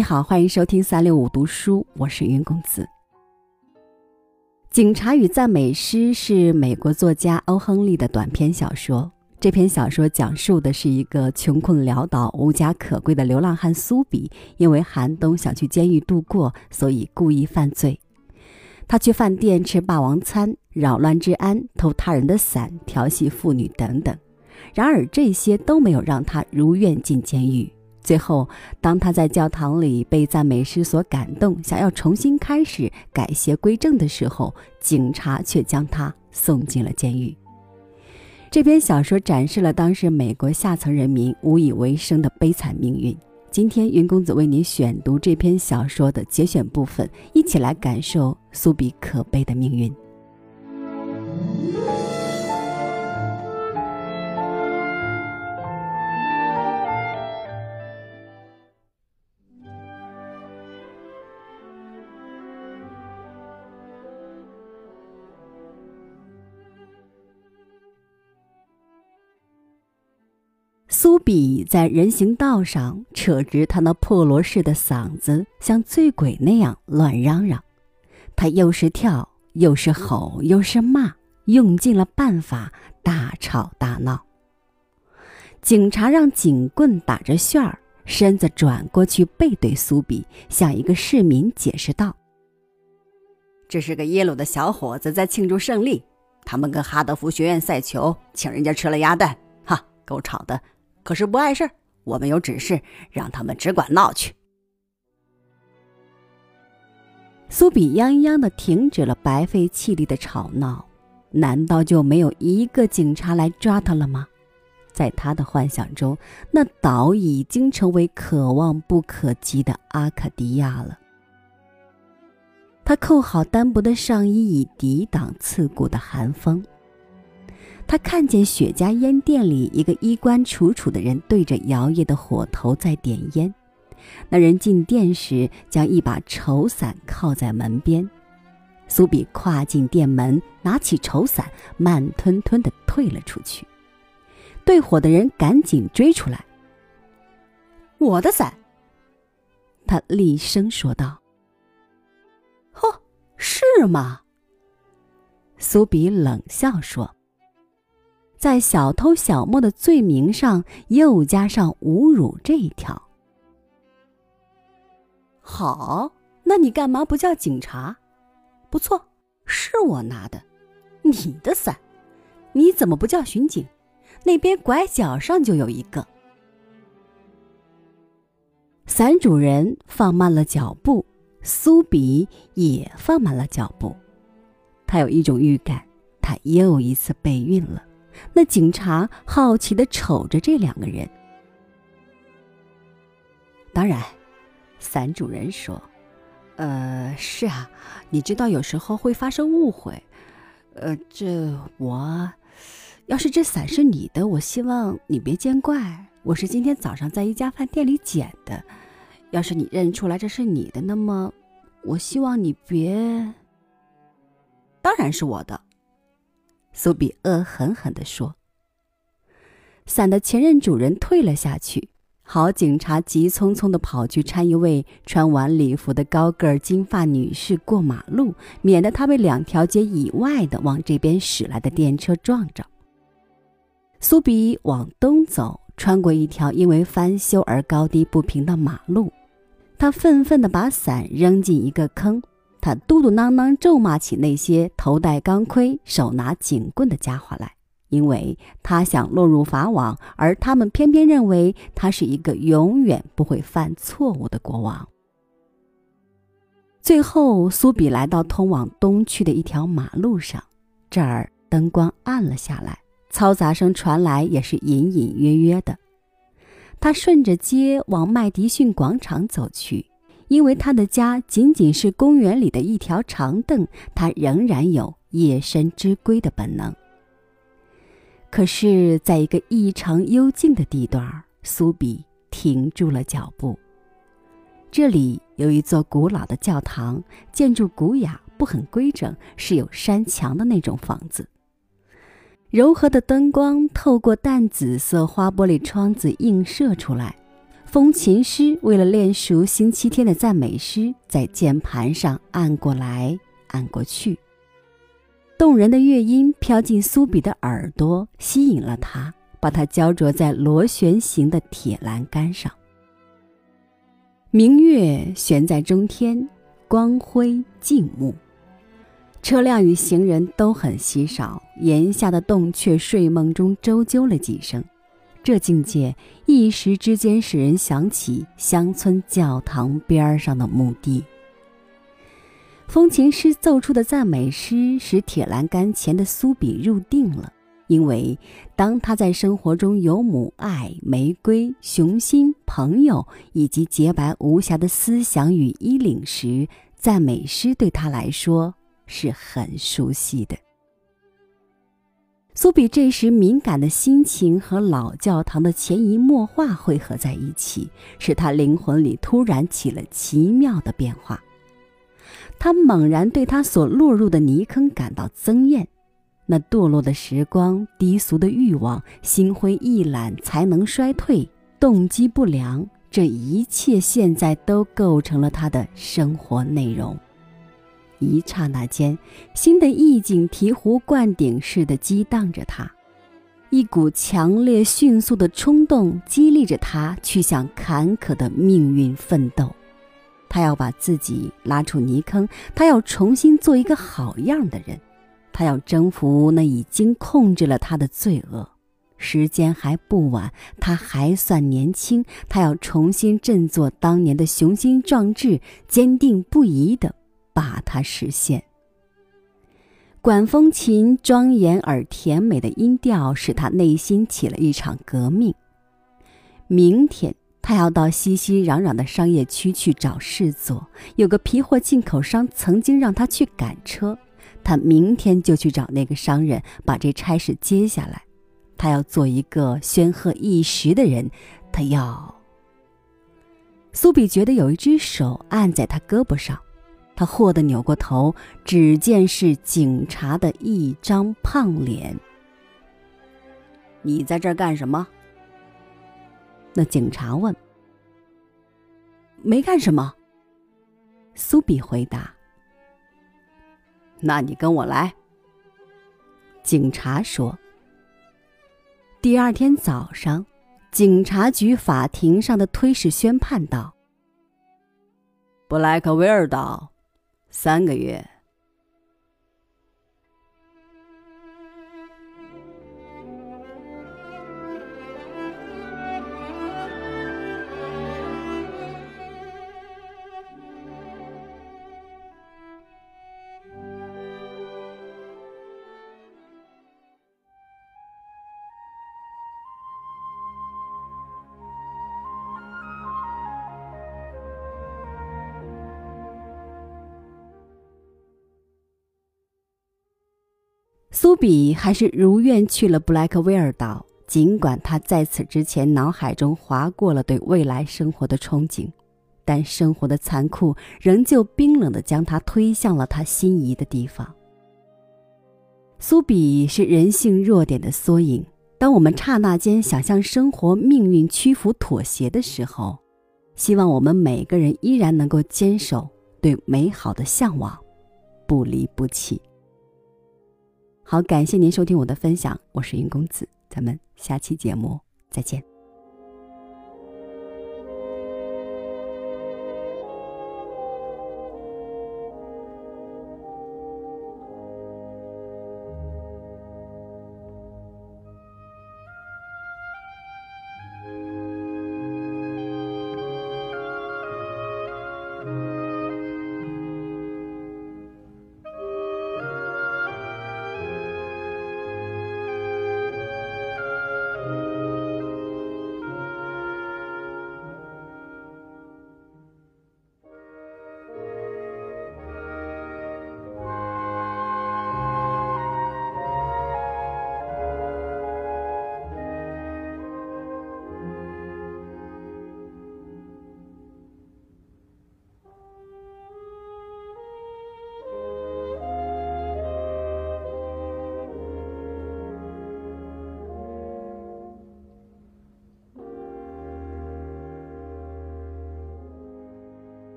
你好，欢迎收听三六五读书，我是云公子。《警察与赞美诗》是美国作家欧·亨利的短篇小说。这篇小说讲述的是一个穷困潦倒、无家可归的流浪汉苏比，因为寒冬想去监狱度过，所以故意犯罪。他去饭店吃霸王餐，扰乱治安，偷他人的伞，调戏妇女等等。然而这些都没有让他如愿进监狱。最后，当他在教堂里被赞美诗所感动，想要重新开始改邪归正的时候，警察却将他送进了监狱。这篇小说展示了当时美国下层人民无以为生的悲惨命运。今天，云公子为您选读这篇小说的节选部分，一起来感受苏比可悲的命运。苏比在人行道上扯直他那破锣似的嗓子，像醉鬼那样乱嚷嚷。他又是跳，又是吼，又是骂，用尽了办法，大吵大闹。警察让警棍打着旋儿，身子转过去背对苏比，向一个市民解释道：“这是个耶鲁的小伙子在庆祝胜利，他们跟哈德福学院赛球，请人家吃了鸭蛋，哈，够吵的。”可是不碍事儿，我们有指示，让他们只管闹去。苏比泱泱的停止了白费气力的吵闹，难道就没有一个警察来抓他了吗？在他的幻想中，那岛已经成为可望不可及的阿卡迪亚了。他扣好单薄的上衣，以抵挡刺骨的寒风。他看见雪茄烟店里一个衣冠楚楚的人对着摇曳的火头在点烟。那人进店时将一把绸伞靠在门边。苏比跨进店门，拿起绸伞，慢吞吞地退了出去。对火的人赶紧追出来。我的伞！他厉声说道。“嚯，是吗？”苏比冷笑说。在小偷小摸的罪名上，又加上侮辱这一条。好，那你干嘛不叫警察？不错，是我拿的，你的伞，你怎么不叫巡警？那边拐角上就有一个。伞主人放慢了脚步，苏比也放慢了脚步。他有一种预感，他又一次备孕了。那警察好奇的瞅着这两个人。当然，伞主人说：“呃，是啊，你知道有时候会发生误会。呃，这我，要是这伞是你的，我希望你别见怪。我是今天早上在一家饭店里捡的。要是你认出来这是你的，那么我希望你别……当然是我的。”苏比恶狠狠地说：“伞的前任主人退了下去。好警察急匆匆地跑去搀一位穿晚礼服的高个儿金发女士过马路，免得她被两条街以外的往这边驶来的电车撞着。”苏比往东走，穿过一条因为翻修而高低不平的马路，他愤愤地把伞扔进一个坑。他嘟嘟囔囔咒骂起那些头戴钢盔、手拿警棍的家伙来，因为他想落入法网，而他们偏偏认为他是一个永远不会犯错误的国王。最后，苏比来到通往东区的一条马路上，这儿灯光暗了下来，嘈杂声传来也是隐隐约约的。他顺着街往麦迪逊广场走去。因为他的家仅仅是公园里的一条长凳，他仍然有夜深之归的本能。可是，在一个异常幽静的地段，苏比停住了脚步。这里有一座古老的教堂，建筑古雅，不很规整，是有山墙的那种房子。柔和的灯光透过淡紫色花玻璃窗子映射出来。风琴师为了练熟星期天的赞美诗，在键盘上按过来按过去。动人的乐音飘进苏比的耳朵，吸引了他，把他焦灼在螺旋形的铁栏杆上。明月悬在中天，光辉静穆。车辆与行人都很稀少，檐下的洞雀睡梦中周啾了几声。这境界一时之间使人想起乡村教堂边上的墓地。风琴师奏出的赞美诗使铁栏杆前的苏比入定了，因为当他在生活中有母爱、玫瑰、雄心、朋友以及洁白无瑕的思想与衣领时，赞美诗对他来说是很熟悉的。苏比这时敏感的心情和老教堂的潜移默化汇合在一起，使他灵魂里突然起了奇妙的变化。他猛然对他所落入的泥坑感到憎厌，那堕落的时光、低俗的欲望、心灰意懒、才能衰退、动机不良，这一切现在都构成了他的生活内容。一刹那间，新的意境醍醐灌顶似的激荡着他，一股强烈迅速的冲动激励着他去向坎坷的命运奋斗。他要把自己拉出泥坑，他要重新做一个好样的人，他要征服那已经控制了他的罪恶。时间还不晚，他还算年轻，他要重新振作当年的雄心壮志，坚定不移地把它实现。管风琴庄严而甜美的音调，使他内心起了一场革命。明天。他要到熙熙攘攘的商业区去找事做。有个皮货进口商曾经让他去赶车，他明天就去找那个商人，把这差事接下来。他要做一个煊赫一时的人。他要。苏比觉得有一只手按在他胳膊上，他霍地扭过头，只见是警察的一张胖脸。你在这儿干什么？那警察问：“没干什么。”苏比回答：“那你跟我来。”警察说。第二天早上，警察局法庭上的推事宣判道：“布莱克威尔岛，三个月。”苏比还是如愿去了布莱克威尔岛，尽管他在此之前脑海中划过了对未来生活的憧憬，但生活的残酷仍旧冰冷地将他推向了他心仪的地方。苏比是人性弱点的缩影。当我们刹那间想向生活命运屈服妥协的时候，希望我们每个人依然能够坚守对美好的向往，不离不弃。好，感谢您收听我的分享，我是云公子，咱们下期节目再见。